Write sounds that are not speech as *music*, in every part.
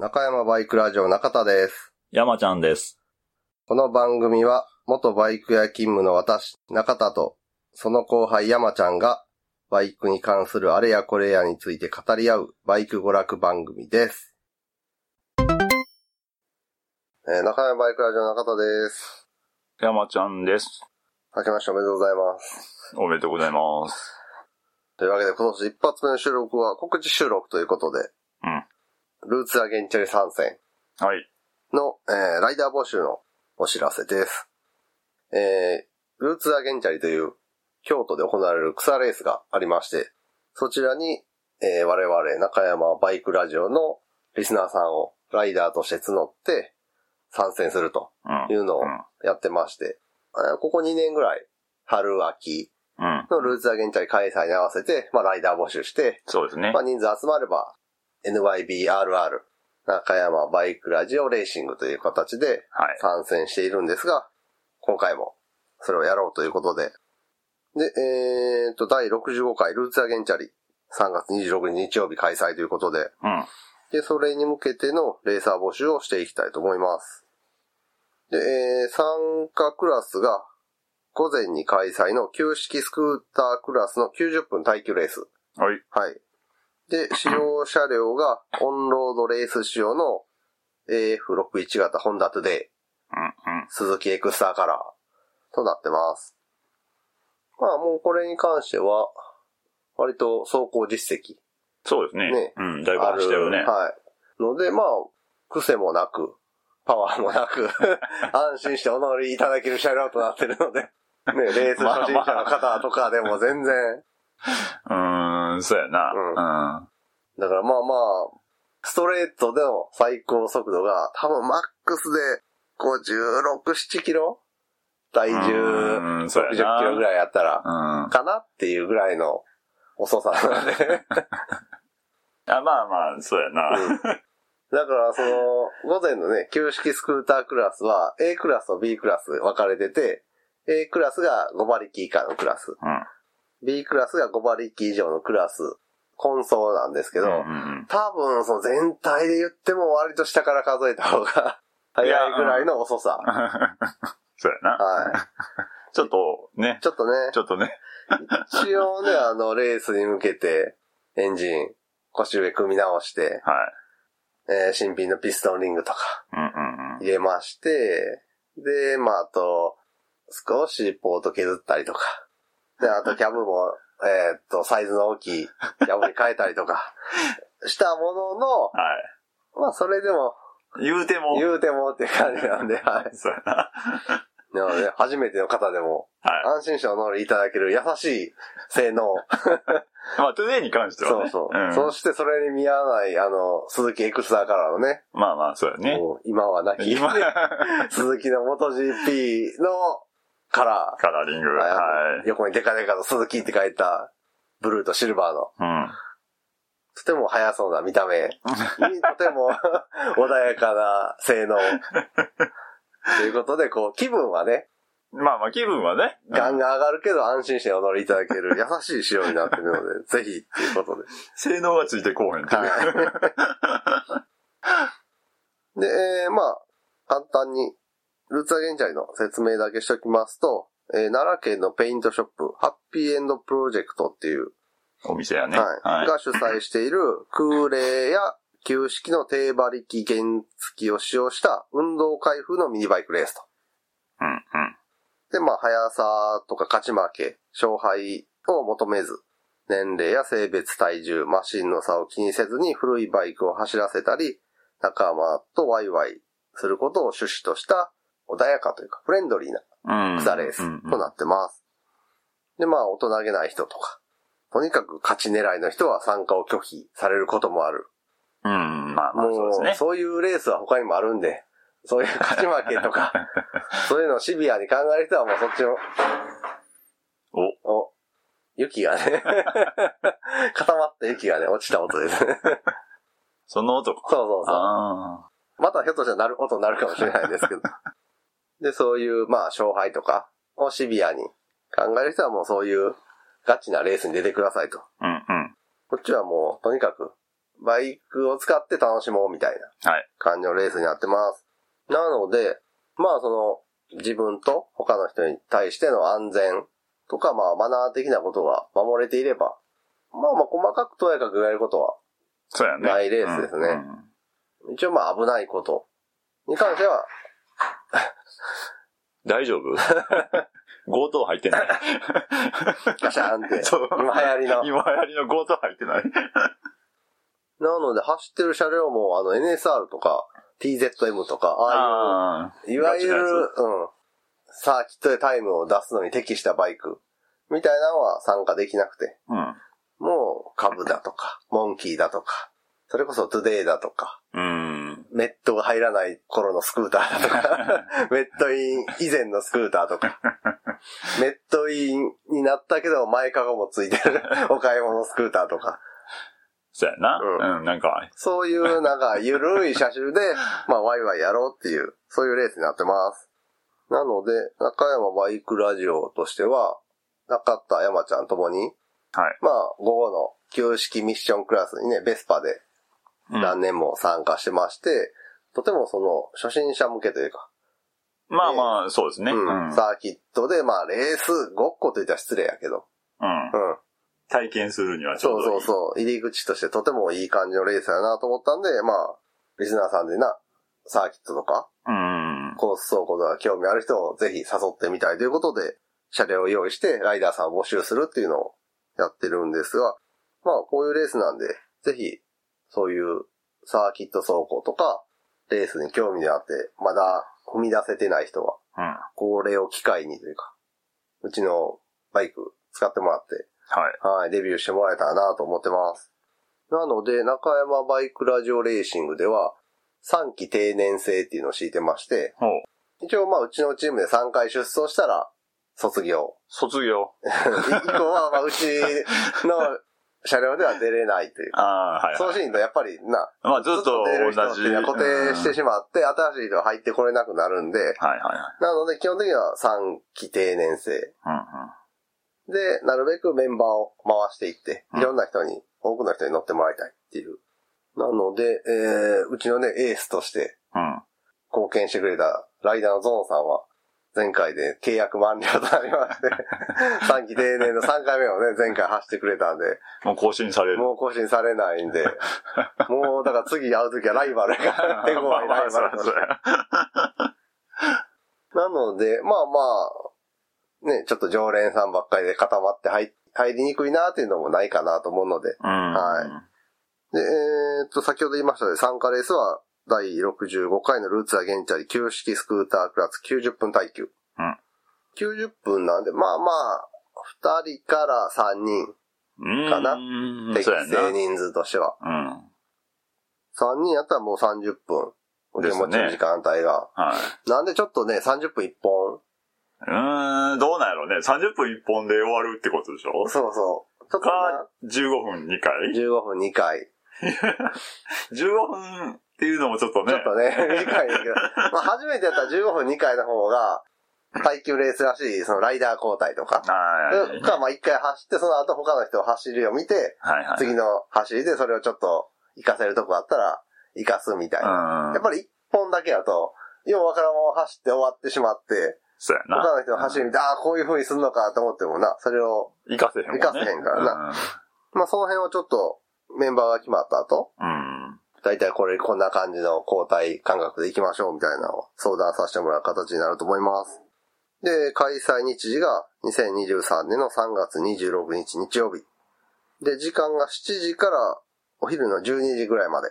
中山バイクラジオ中田です。山ちゃんです。この番組は、元バイク屋勤務の私、中田と、その後輩山ちゃんが、バイクに関するあれやこれやについて語り合う、バイク娯楽番組です。えー中山バイクラジオ中田です。山ちゃんです。明けましておめでとうございます。おめでとうございます。というわけで、今年一発目の収録は告知収録ということで、うん。ルーツアゲンチャリ参戦はい。の、えーライダー募集のお知らせです。えー、ルーツアゲンチャリという京都で行われる草レースがありまして、そちらに、えー我々中山バイクラジオのリスナーさんをライダーとして募って参戦するとうん。いうのをやってまして、あここ2年ぐらい、春秋うん。のルーツアゲンチャリ開催に合わせて、まあライダー募集して、そうですねまあ。人数集まれば NYBRR 中山バイクラジオレーシングという形ではい。参戦しているんですが、今回もそれをやろうということで。で、えーと、第65回ルーツアゲンチャリ3月26日日曜日開催ということで、うん。で、それに向けてのレーサー募集をしていきたいと思います。で、えー参加クラスが午前に開催の旧式スクータークラスの90分耐久レース。はい。はい。で、使用車両がオンロードレース仕様の AF61 型ホンダトゥデイ、うん。うん。鈴木エクスターカラーとなってます。まあもうこれに関しては、割と走行実績そうですね。ねうん。だいぶある。走ったよね。はい。ので、まあ、癖もなく、パワーもなく、安心してお乗りいただける車両となってるので、ね、レース初心者の方とかでも全然、うーん、そうやな。うんうん。だからまあまあ、ストレートでの最高速度が多分マックスで56、7キロ？体重うんそう60やなキロぐらいやったら、うん。かなっていうぐらいの遅さなので。*laughs* あまあまあ、そうやな。だからその、午前のね、旧式スクータークラスは A クラスと B クラス分かれてて、A クラスが5馬力以下のクラス、うん。B クラスが5馬力以上のクラス、混走なんですけど、うんうん多分その全体で言っても割と下から数えた方が *laughs* 早いぐらいの遅さ。*laughs* そうやな。はい。*laughs* ちょっと、ね。ちょっとねち、ょっとね。一応ね、あの、レースに向けて、エンジン、腰上組み直して、はい。えー新品のピストンリングとかうんうんうん。入れまして、で、まあ、あと、少しポート削ったりとか、で、あとキャブも、えーっと、サイズの大きいキャブに変えたりとか、したものの、はい。まあ、それでも、言うても。言うてもって感じなんで、はい。そうやな。なので、初めての方でも、はい。安心してお乗りいただける優しい性能。*laughs* まあ、トゥデイに関してはね。そうそう。んそしてそれに見合わない、あの、鈴木エクスターカラーのね、まあまあ、そうやね。今はなき、今、*laughs* 鈴木の元 GP のカラカラーリング。ー。は横にデカデカと鈴木って書いた、ブルーとシルバーの、い。うん。とても速そうな見た目に、とても *laughs* 穏やかな性能。ということで、こう、気分はね、まあまあ、気分はね。ガンガン上がるけど安心してお乗りいただける優しい仕様になってるので、*laughs* ぜひっていうことで。性能がついてこうへんっていう。はい。で、えーまあ、簡単に、ルーツザ原チャリの説明だけしときますと、えー奈良県のペイントショップ、ハッピーエンドプロジェクトっていう、お店やね。はい、はい。が主催している空冷や旧式の低馬力原付を使用した運動会風のミニバイクレースと。うん、うん。で、まあ、速さとか勝ち負け、勝敗を求めず、年齢や性別、体重、マシンの差を気にせずに古いバイクを走らせたり、仲間とワイワイすることを趣旨とした穏やかというかフレンドリーなうん。草レースとなってます。で、まあ、大人げない人とか、とにかく勝ち狙いの人は参加を拒否されることもある。うん、まあまあ、そうですね。そういうレースは他にもあるんで、そういう勝ち負けとか、*laughs* そういうのをシビアに考える人はもうそっちのお、お、雪がね、*laughs* 固まった雪がね、落ちた音ですね。*laughs* その音か。そうそうそう。あまたひょっとしたらなる音になるかもしれないですけど。で、そういう、まあ、勝敗とかをシビアに考える人はもうそういうガチなレースに出てくださいと。あ。うん、うん。こっちはもう、とにかく、バイクを使って楽しもうみたいなはい。感じのレースになってます。なので、まあその、自分と他の人に対しての安全とか、まあマナー的なことが守れていれば、まあまあ細かくとやかく言われることは、そうやね。ないレースですねうんうん一応まあ危ないことに関しては、大丈夫？*laughs* 強盗入ってない？ガシャンって、そう今流行りの。今流行りの強盗入ってない？なので走ってる車両もあの NSR とか TZM とか、あああいう、いわゆる、うん、サーキットでタイムを出すのに適したバイクみたいなのは参加できなくて、うん。もうカブだとか、モンキーだとか、それこそトゥデイだとか、うん。メットが入らない頃のスクーターだとか、*laughs* メットイン以前のスクーターとか、*laughs* メットインになったけど前かごもついてる *laughs* お買い物スクーターとか、そうやな。うんうん、なんか、そういうなんかゆるい車種で、まあワイワイやろうっていう、そういうレースになってます。なので、中山バイクラジオとしては、中田山ちゃんともに、はい。まあ午後の旧式ミッションクラスにね、ベスパでうん何年も参加してまして、とてもその初心者向けというか、まあまあ、そうですね。ううんん。サーキットでまあレースごっこと言ったら失礼やけど、うん。うん。体験するにはちそうょうどいい。そうそう。入り口としてとてもいい感じのレースやなと思ったんで、まあ、リスナーさんでな、サーキットとか、うん。コース走行とか興味ある人をぜひ誘ってみたいということで、車両を用意してライダーさんを募集するっていうのをやってるんですが、まあこういうレースなんで、ぜひそういうサーキット走行とか、レースに興味があって、まだ踏み出せてない人は、うん。これを機会にというか、うちのバイク使ってもらって、はい。はい、デビューしてもらえたらなと思ってます。なので、中山バイクラジオレーシングでは、3期定年制っていうのを敷いてまして。一応まあうちのチームで3回出走したら卒業。卒業。*laughs* 以降はまあうちの車両では出れないという。ああ、はい、はい。そうしんとやっぱりな、まあずっと出れる人同じ。っていうのは固定してしまって、新しい人が入ってこれなくなるんで、はいはいはい。なので基本的には3期定年制。うんうん。で、なるべくメンバーを回していって、うんいろんな人に、多くの人に乗ってもらいたいっていう。なので、えー、うちのね、エースとしてうん。貢献してくれたライダーのゾーンさんは、前回で契約満了となりまして、*laughs* 3期定年の3回目をね、前回走ってくれたんで、もう更新される。もう更新されないんで、*laughs* もうだから次会うときはライバルが、手強いライバル。*laughs* なので、まあまあ、ね、ちょっと常連さんばっかりで固まって入入りにくいなっていうのもないかなと思うので。うん。はいで、えーっと、先ほど言いましたように参加レースは第65回のルーツアゲンチャリ旧式スクータークラス90分耐久。うん90分なんで、まあまあ、2人から3人、うん。かな？うん。適。正人数としては。うん。3人やったらもう30分。お手持ちの時間帯が。はい。なんでちょっとね、30分1本？うーん、どうなんやろうね。30分1本で終わるってことでしょ？そうそう。とかな、15分2回？15分2回。?15 分 *laughs* っていうのもちょっとね。ちょっとね、*laughs* 短いんだけど。まあ初めてやったら15分2回の方が、耐久レースらしい、そのライダー交代とか。はい。か、まあ一回走って、その後他の人を走るを見て、はいはい。次の走りでそれをちょっと活かせるとこあったら、活かすみたいな。うん。やっぱり一本だけだと、ようわからんまま走って終わってしまって、そうやな。他の人の走り見て、ああ、こういう風にすんのかと思ってもな、それを、行かせへんね。活かせへんからなまあその辺をちょっと、メンバーが決まった後、うん。うん。だいたいこれ、こんな感じの交代感覚で行きましょうみたいなのを相談させてもらう形になると思います。で、開催日時が2023年の3月26日日曜日。で、時間が7時からお昼の12時ぐらいまで。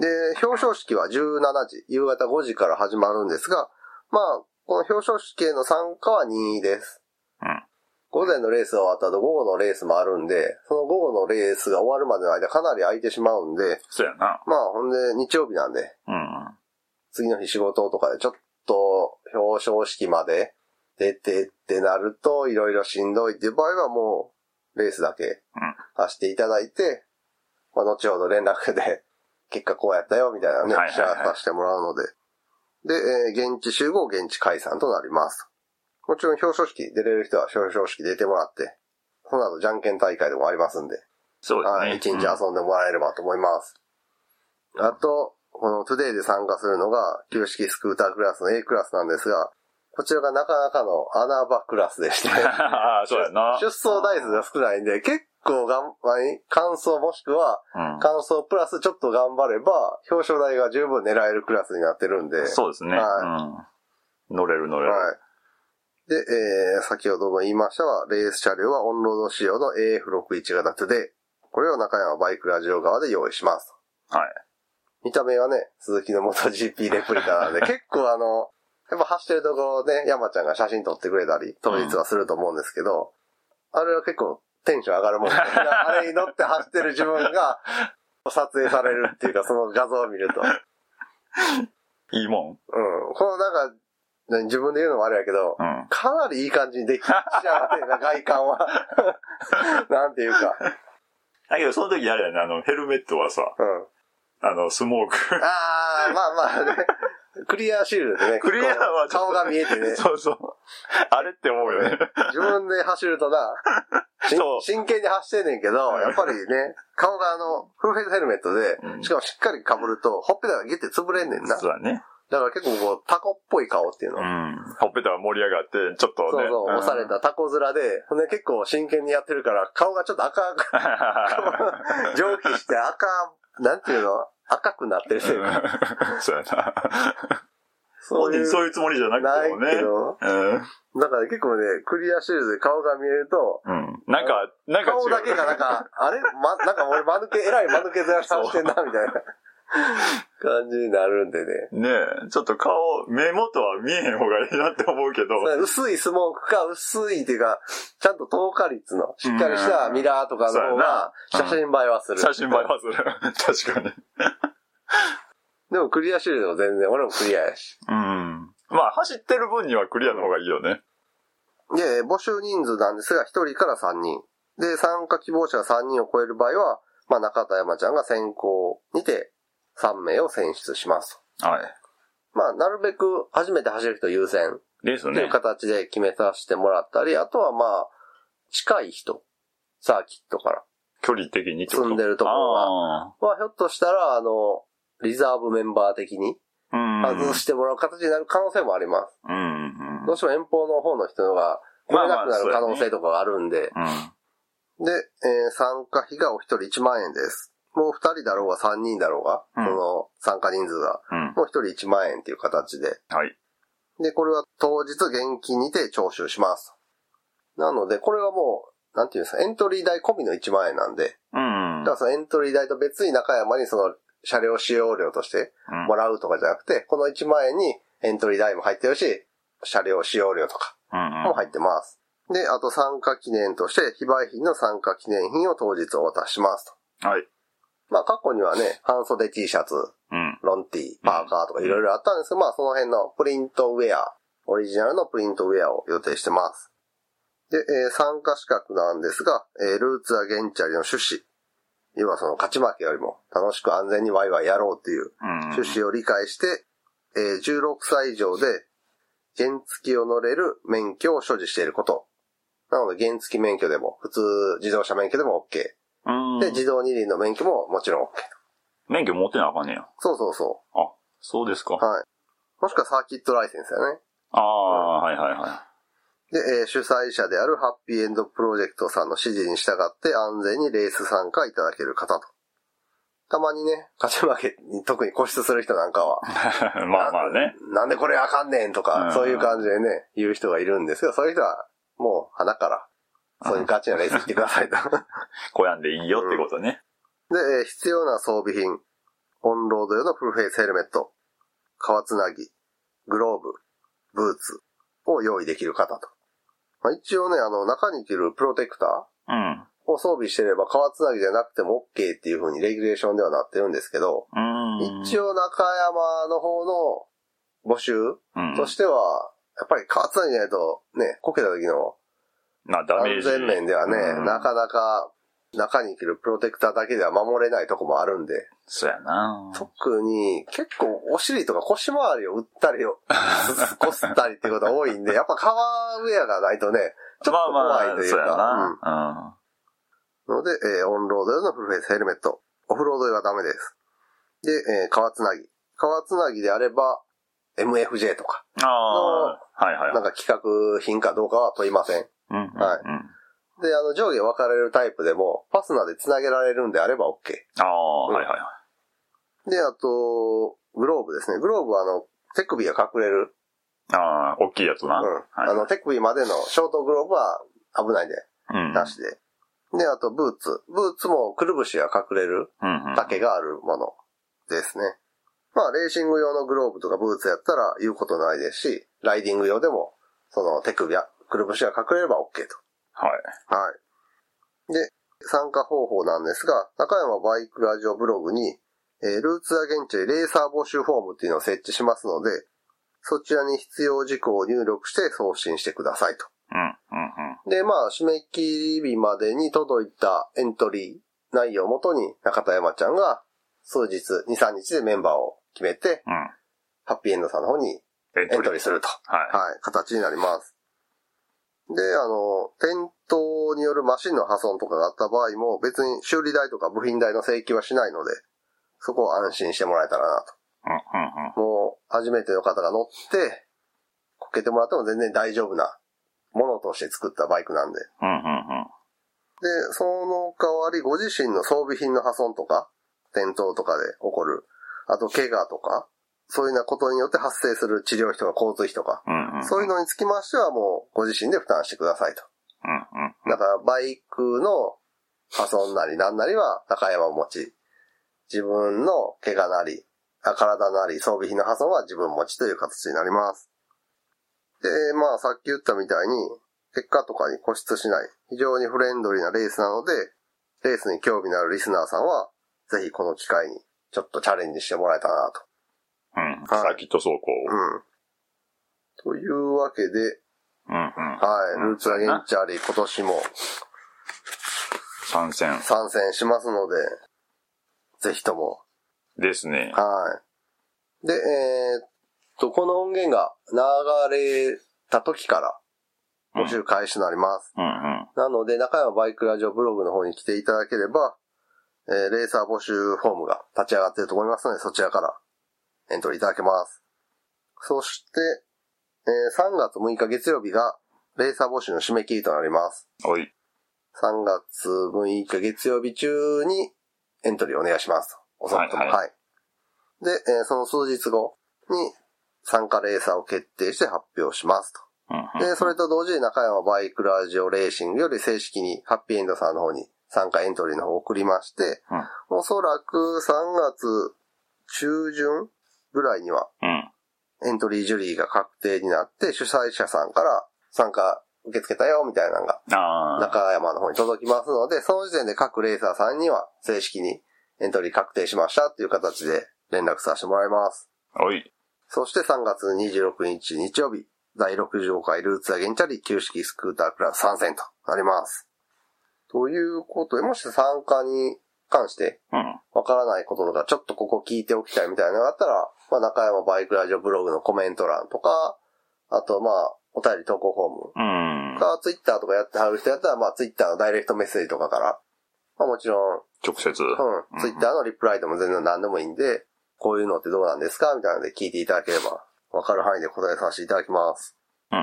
で、表彰式は17時、夕方5時から始まるんですが、まあ、この表彰式への参加は任意です。うん午前のレースが終わった後午後のレースもあるんで、その午後のレースが終わるまでの間かなり空いてしまうんで、そうやな。まあほんで日曜日なんで、うん。次の日仕事とかでちょっと表彰式まで出てってなるといろいろしんどいっていう場合はもうレースだけうん走っていただいて、まあ後ほど連絡で結果こうやったよみたいなね、はいはいはいシェアさせてもらうので。で、えー現地集合、現地解散となります。もちろん表彰式出れる人は表彰式出てもらって、その後じゃんけん大会でもありますんで、そうですね。はい、一日遊んでもらえればと思います。あと、このトゥデイで参加するのが、旧式スクータークラスの A クラスなんですが、こちらがなかなかの穴場クラスでして、ああ、そうやな。出走台数が少ないんで、結構がん、何完走もしくは、うん。完走プラスちょっと頑張れば、表彰台が十分狙えるクラスになってるんで、そうですね。はうん。乗れる乗れる。はい。で、えー、先ほども言いましたが、レース車両はオンロード仕様の AF61 型トゥデイ。これを中山バイクラジオ側で用意します。はい。見た目はね、スズキの元 GP レプリカなんで、*laughs* 結構あの、やっぱ走ってるところで山ちゃんが写真撮ってくれたり、当日はすると思うんですけど、あれは結構テンション上がるもんで、*laughs* あれに乗って走ってる自分が撮影されるっていうか、その画像を見ると。いいもうん。このなんか、ね自分で言うのもあれやけど、ん。うん。かなりいい感じにできちゃうね、*laughs* 外観は。*laughs* なんていうか。だけど、その時あれやね、あの、ヘルメットはさ、うん。あの、スモーク。あー、まあまあね。クリアシールドでね。クリアは顔が見えてね。そうそう。あれって思うよね。自分で走るとな、真剣に走ってんねんけど、やっぱりね、顔があの、フルフェイスヘルメットでう、んしかもしっかり被ると、ほっぺたがギュッて潰れんねんな。そうだね。だから結構こう、タコっぽい顔っていうの。うん。ほっぺたが盛り上がって、ちょっとね。そうそう、押されたタコ面で、ほんで結構真剣にやってるから、顔がちょっと赤く、た。蒸気して赤、なんていうの？赤くなってるせいか。そうやな。そういう、そういうつもりじゃなくてもね。ないけどうん。だから結構ね、クリアシールドで顔が見えると、うん。なんか、なんか。顔だけがなんか、あれ？ま、なんか俺間抜け、えらい間抜けずらしてしてんな、みたいな *laughs* 感じになるんでね。ねえ、ちょっと顔、目元は見えへん方がいいなって思うけど。薄いスモークか、薄いっていうか、ちゃんと透過率の、しっかりしたミラーとかの方が、写真映えはする。写真映えはする。*laughs* 確かに。でもクリアシールド全然、俺もクリアやし。うん。まあ、走ってる分にはクリアの方がいいよね。で、募集人数なんですが、1人から3人。で、参加希望者が3人を超える場合は、まあ、中田山ちゃんが先行にて3名を選出しますはい。と。まあ、なるべく初めて走る人優先ですというね。形で決めさせてもらったり、あとはまあ、近い人、サーキットから距離的に住んでるところは、あまあ、ひょっとしたら、あの、リザーブメンバー的に。外してもらう形になる可能性もあります。うん。うん。どうしても遠方の方の人が来れなくなる可能性とかがあるんで、うん。で、えー参加費がお一人1万円です。もう二人だろうが三人だろうが、うんその参加人数が、うん。もう一人1万円っていう形で。はい。で、これは当日現金にて徴収します。なので、これはもう、なんていうんですか、エントリー代込みの1万円なんで、うん。だからそのエントリー代と別に中山にその車両使用料としてうんもらうとかじゃなくて、この1万円にエントリー代も入ってるし、車両使用料とかうんも入ってます。で、あと参加記念として、非売品の参加記念品を当日お渡ししますと。はい。まあ過去にはね、半袖 T シャツ、うん。ロンティー、パーカーとかいろいろあったんですけど、まあその辺のプリントウェア、オリジナルのプリントウェアを予定してます。で、えー参加資格なんですが、えールーツアゲンチャリの趣旨。要はその勝ち負けよりも楽しく安全にワイワイやろうっていううん。趣旨を理解して、えー16歳以上で原付を乗れる免許を所持していること。なので原付免許でも、普通自動車免許でも OK。うん。で、自動二輪の免許ももちろん OK。免許持ってなあかんねや。そうそうそあ、そうですか。う。はい。もしくはサーキットライセンスやね。ああ、はいはいはで、えー主催者であるハッピーエンドプロジェクトさんの指示に従って安全にレース参加いただける方と。たまにね、勝ち負けに特に固執する人なんかは、い。*laughs* まあまあね。なんでこれあかんねんとか、うんそういう感じでね、言う人がいるんですけど、そういう人はもう鼻から、そういうガチなレース行ってくださいと。*laughs* 小やんでいいよってことね。で、えー必要な装備品、オンロード用のフルフェイスヘルメット、革つなぎ、グローブ、ブーツを用意できる方と。まあ、一応ね、あの、中に着るプロテクタうん。ーを装備してれば革つなぎじゃなくても OK っていう風にレギュレーションではなってるんですけど、うん。一応中山の方の募集うん、としては、やっぱり革つなぎじゃないとね、こけた時のまあダメー安ジ。全面ではね、うんなかなか中に着るプロテクターだけでは守れないとこもあるんで、そうやな。特に結構お尻とか腰回りを打ったりを、*laughs* こすったりっていうことが多いんで、やっぱ革ウェアがないとね、ちょっと怖いというか、そうやな。うんので、えーオンロード用のフルフェイスヘルメット。オフロード用はダメです。で、えー、川つなぎ。川つなぎであれば、MFJ とか、ああ、はいはい。なんか企画品かどうかは問いません。うんうんうん、はいで、あの、上下分かれるタイプでも、ファスナーで繋げられるんであれば OK。ああ、はいはいはい。で、あと、グローブですね。グローブはあの、手首が隠れる。ああ、大きいやつな。うん。はいあの、手首までのショートグローブは危ないんで、うん。なしで。で、あと、ブーツ。ブーツもくるぶしが隠れるうんうん。丈があるものですね。まあ、レーシング用のグローブとかブーツやったら言うことないですし、ライディング用でも、その手首やくるぶしが隠れれば OK と。はい。はい。で、参加方法なんですが、中山バイクラジオブログに、えールーツアゲンチェレーサー募集フォームっていうのを設置しますので、そちらに必要事項を入力して送信してくださいと。うん、うん、うん。で、まあ、締め切り日までに届いたエントリー内容をもとに、中田山ちゃんが数日、2、3日でメンバーを決めて、うん。ハッピーエンドさんの方にエンエントリーすると。はい。はい、形になります。で、あの、転倒によるマシンの破損とかがあった場合も、別に修理代とか部品代の請求はしないので、そこを安心してもらえたらなうん、うん、と。もう、初めての方が乗って、こけてもらっても全然大丈夫なものとして作ったバイクなんで。うん。うん、うん、うん。で、その代わりご自身の装備品の破損とか、転倒とかで起こる、あと怪我とか、そういうようなことによって発生する治療費とか交通費とか、うん、うん。そういうのにつきましてはもうご自身で負担してくださいと。うん、うん。だからバイクの破損なりなんなりは高山持ち。自分の怪我なり、あ体なり装備品の破損は自分持ちという形になります。で、まあさっき言ったみたいに、結果とかに固執しない、非常にフレンドリーなレースなので、レースに興味のあるリスナーさんは、ぜひこの機会にちょっとチャレンジしてもらえたらなと。うん。はいサーキット走行。うん。というわけで、うん、うん。はい、ルーツアゲンチャリ今年も参戦。参戦しますので、ぜひとも。ですね。はい。で、えーっと、この音源が流れた時から募集開始となります。うん、うん。なので、中山バイクラジオブログの方に来ていただければ、えーレーサー募集フォームが立ち上がっていると思いますので、そちらからエントリーいただけます。そして、えー3月6日月曜日がレーサー募集の締め切りとなります。おい。3月6日月曜日中にエントリーお願いしますと。遅くとも。はいは。はいで、えーその数日後に参加レーサーを決定して発表しますと。うん、うん。で、それと同時に中山バイクラジオレーシングより正式にハッピーエンドさんの方に参加エントリーの方を送りまして、おそらく3月中旬ぐらいにはうん。エントリージュリーが確定になって主催者さんから参加受け付けたよみたいなのが。中山の方に届きますので、その時点で各レーサーさんには正式にエントリー確定しましたっていう形で連絡させてもらいます。おい。そして3月26日日曜日、第65回ルーツアゲンチャリ旧式スクータークラス参戦となります。ということで、もし参加に関してうん。わからないこととか、ちょっとここ聞いておきたいみたいなのがあったら、まあ中山バイクラジオブログのコメント欄とか、あとまあ、お便り投稿フォームうん。か、ツイッターとかやってはる人やったら、まあツイッターのダイレクトメッセージとかから、まあもちろん、直接。うん、ツイッターのリプライでも全然何でもいいんで、こういうのってどうなんですか？みたいなので聞いていただければ、わかる範囲で答えさせていただきます。うん、う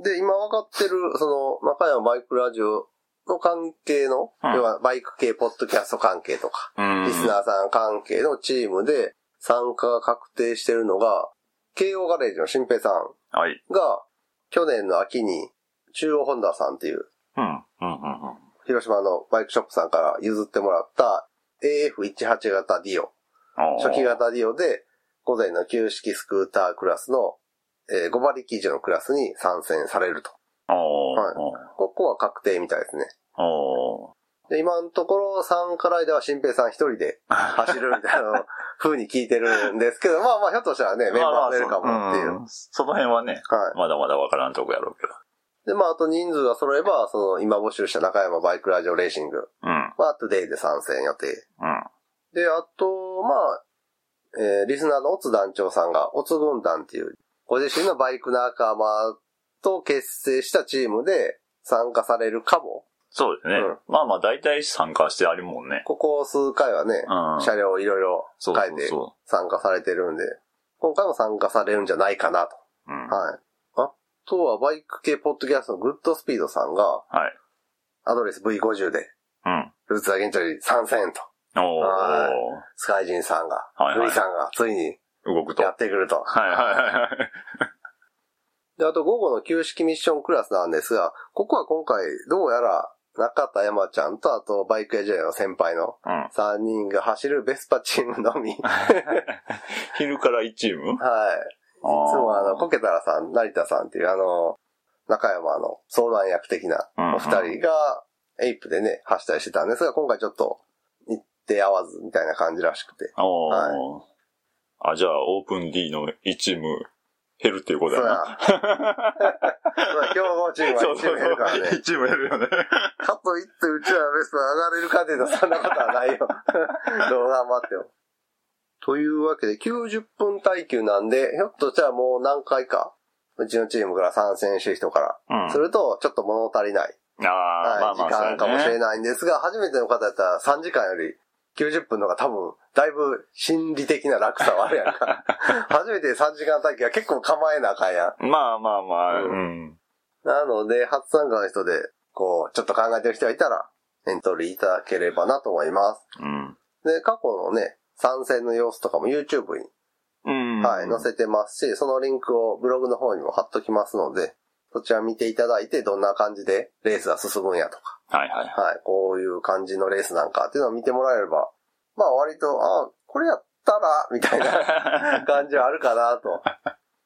ん、で、今分かってる、その、中山バイクラジオの関係の、うん要はバイク系ポッドキャスト関係とか、うん。リスナーさん関係のチームで参加が確定してるのが、慶応ガレージの新平さんはい。が、去年の秋に、中央ホンダさんっていう、うん、うん、うん。広島のバイクショップさんから譲ってもらった AF18 型ディオ、初期。型ディオで、午前の旧式スクータークラスの、えー5馬力以上のクラスに参戦されると。はいここは確定みたいですね。で、今のところ参加ライダーは新平さん一人で走るみたいな風に聞いてるんですけど、*laughs* まあまあひょっとしたらね、メンバー出るかもっていう。んその辺はね、はい。まだまだわからんとこやろうけど。で、まああと人数が揃えば、その今募集した中山バイクラジオレーシングうん。はトゥデイで参戦予定。うん。で、あと、まあ、えーリスナーのオツ団長さんが、オツ軍団っていう、ご自身のバイク仲間と結成したチームで参加されるかもそうですね。うんまあまあ大体参加してあるもんね。ここ数回はね、うん。車両をいろいろ変えてそうそ参加されてるんで、今回も参加されるんじゃないかなと。う。うん。はい。あとはバイク系ポッドキャストのグッドスピードさんが、はい。アドレス V50 で、うん。ルーツアゲンチャリ参戦と。お。スカイジンさんが、はいはいルイさんがついに動くと。はいやってくると。はいはいはい。で、あと午後の旧式ミッションクラスなんですが、ここは今回どうやら中田山ちゃんとあとバイクエジェの先輩のうん。3人が走るベスパチームのみ。*laughs* 昼から1チーム？はい。いつもあの、こけたらさん、成田さんっていうあの、中山の相談役的なお二人が、エイプでね、走ったりしてたんですが、今回ちょっと、日程合わずみたいな感じらしくて。はあ、じゃあ、オープン D の1チーム減るっていうことそうややな。。そうや *laughs* 強豪チームは1チーム減るからね。1チーム減るよね。かといってうちらのベスト上がれるかっていうとそんなことはないよ。*laughs* どう頑張っても。というわけで90分耐久なんで、ひょっとしたらもう何回か、うちのチームから参戦してる人から、うん。するとちょっと物足りない、ああ、はいまあまあ、時間かもしれい。ないんですが、初めての方だったら3時間より90分の方が多分、だいぶ心理的な楽さはあるやんか。*laughs* 初めて3時間耐久は結構構えなあかんやん。まあまあまあ、ううん。なので、初参加の人で、こう、ちょっと考えてる人がいたら、エントリーいただければなと思います。うん。で、過去のね、参戦の様子とかも YouTube に、うん。はい、載せてますし、そのリンクをブログの方にも貼っときますので、そちら見ていただいて、どんな感じでレースが進むんやとか、はいはい。はい、こういう感じのレースなんかっていうのを見てもらえれば、まあ割と、あこれやったら、*laughs* みたいな *laughs* 感じはあるかなと。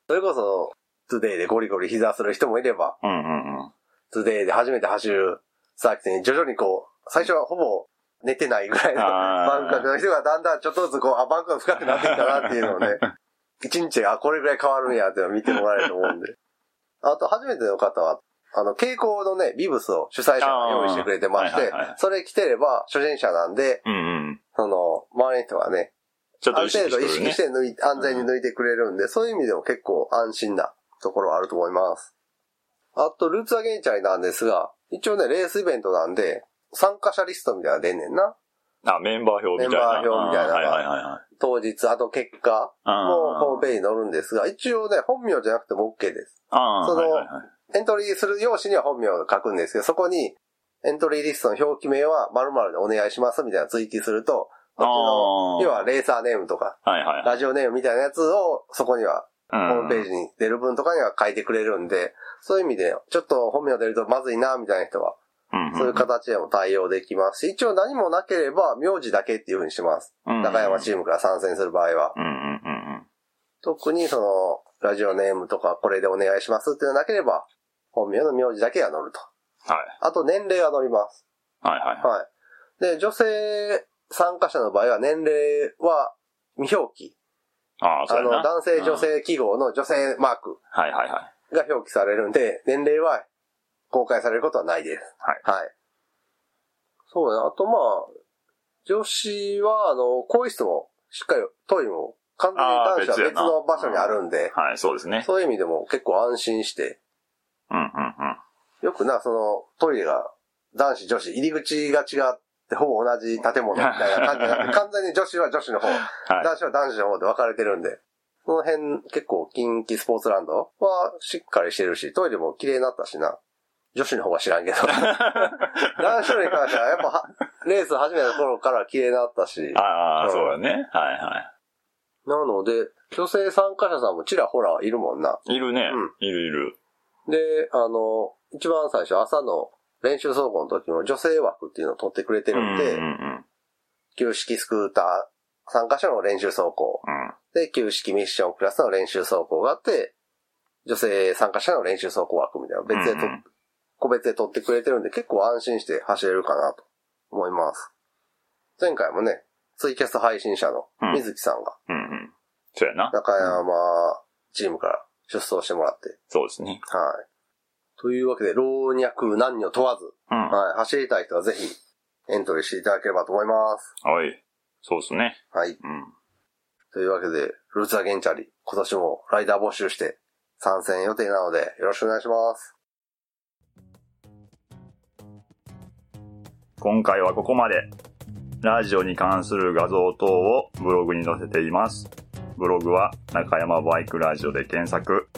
それこそ、トゥデイでゴリゴリ膝する人もいれば、うんうんうん。トゥデイで初めて走るサーキットに徐々にこう、最初はほぼ寝てないぐらいのバンカーの人がだんだんちょっとずつこう、あ、バンカーが深くなってきたなっていうのをね、*laughs* 一日があこれぐらい変わるんやって見てもらえると思うんで。あと初めての方は、あの、蛍光のね、ビブスを主催者が用意してくれてましてはいはいはい、それ着てれば初心者なんで、うんうん。その、周りの人がね、ちょっと意ある程度意識して抜い安全に抜いてくれるんで、そういう意味でも結構安心なところはあると思います。あと、ルーツアゲンチャリなんですが、一応ね、レースイベントなんで、参加者リストみたいなの出んねんな。あ、メンバー表みたいな。メンバー表みたいなはいはいはいはい。当日、あと結果もホームページに載るんですが、一応ね、本名じゃなくても OK です。ああ、そのはいはいはい。エントリーする用紙には本名を書くんですけど、そこに、エントリーリストの表記名は〇〇でお願いしますみたいな追記すると、こっちの、要はレーサーネームとか、はいはいはい。ラジオネームみたいなやつを、そこにはホホームページに出る分とかには書いてくれるんで、そういう意味で、ちょっと本名出るとまずいな、みたいな人は、そういう形でも対応できますし、一応何もなければ、名字だけっていう風にしてます。中山チームから参戦する場合は。特にその、ラジオネームとかこれでお願いしますっていうのがなければ、本名の名字だけが載ると。はい。あと年齢が載ります。はいはいはい。はい。で、女性参加者の場合は年齢は未表記。ああ、そうあの。男性女うん。性記号の女性マークはいはいはい。が表記されるんで、年齢は公開されることはないです。はい。はい。そうだね。あとまあ、女子は、あの、更衣室もしっかりトイレも完全に男子は別の場所にあるんで、はい、そうですね。そういう意味でも結構安心して、うんうんうん。よくな、その、トイレが男子女子入り口が違ってほぼ同じ建物みたいな感じになって、完全に女子は女子の方、*laughs* はい。男子は男子の方で分かれてるんで、その辺結構近畿スポーツランドはしっかりしてるし、トイレも綺麗になったしな。女子の方は知らんけど。*laughs* 男子に関してはやっぱはレース始めた頃から綺麗になったし。ああ、うんそうだね。はいはなので、女性参加者さんもちらほらいるもんな。い。いるねうん。いるいる。で、あの、一番最初朝の練習走行の時も女性枠っていうのを取ってくれてるんで、うんうん旧式スクーター参加者の練習走行。うん。で、旧式ミッションクラスの練習走行があって、女性参加者の練習走行枠みたいなの別でと、うんうん個別で取ってくれてるんで結構安心して走れるかなと思います。前回もね、ツイキャス配信者の水木さんがうんうん。そうやな。中山チームから出走してもらって、そうですね。はい。というわけで、老若男女問わず、うん。ははい、走りたい人はぜひエントリーしていただければと思います。い。そうですね。はい。うん。というわけで、ルーツアゲンチャリ、今年もライダー募集して参戦予定なのでよろしくお願いします。今回はここまで。ラジオに関する画像等をブログに載せています。ブログは中山バイクラジオで検索。